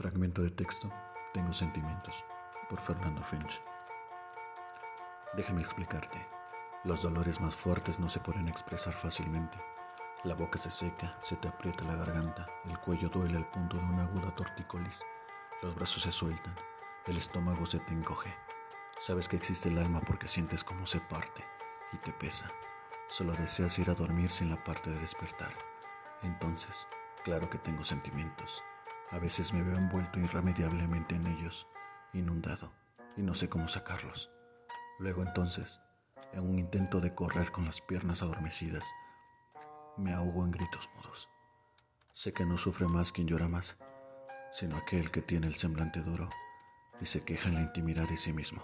Fragmento de texto Tengo sentimientos por Fernando Finch. Déjame explicarte. Los dolores más fuertes no se pueden expresar fácilmente. La boca se seca, se te aprieta la garganta, el cuello duele al punto de una aguda tortícolis, los brazos se sueltan, el estómago se te encoge. Sabes que existe el alma porque sientes cómo se parte y te pesa. Solo deseas ir a dormir sin la parte de despertar. Entonces, claro que tengo sentimientos. A veces me veo envuelto irremediablemente en ellos, inundado, y no sé cómo sacarlos. Luego entonces, en un intento de correr con las piernas adormecidas, me ahogo en gritos mudos. Sé que no sufre más quien llora más, sino aquel que tiene el semblante duro y se queja en la intimidad de sí mismo.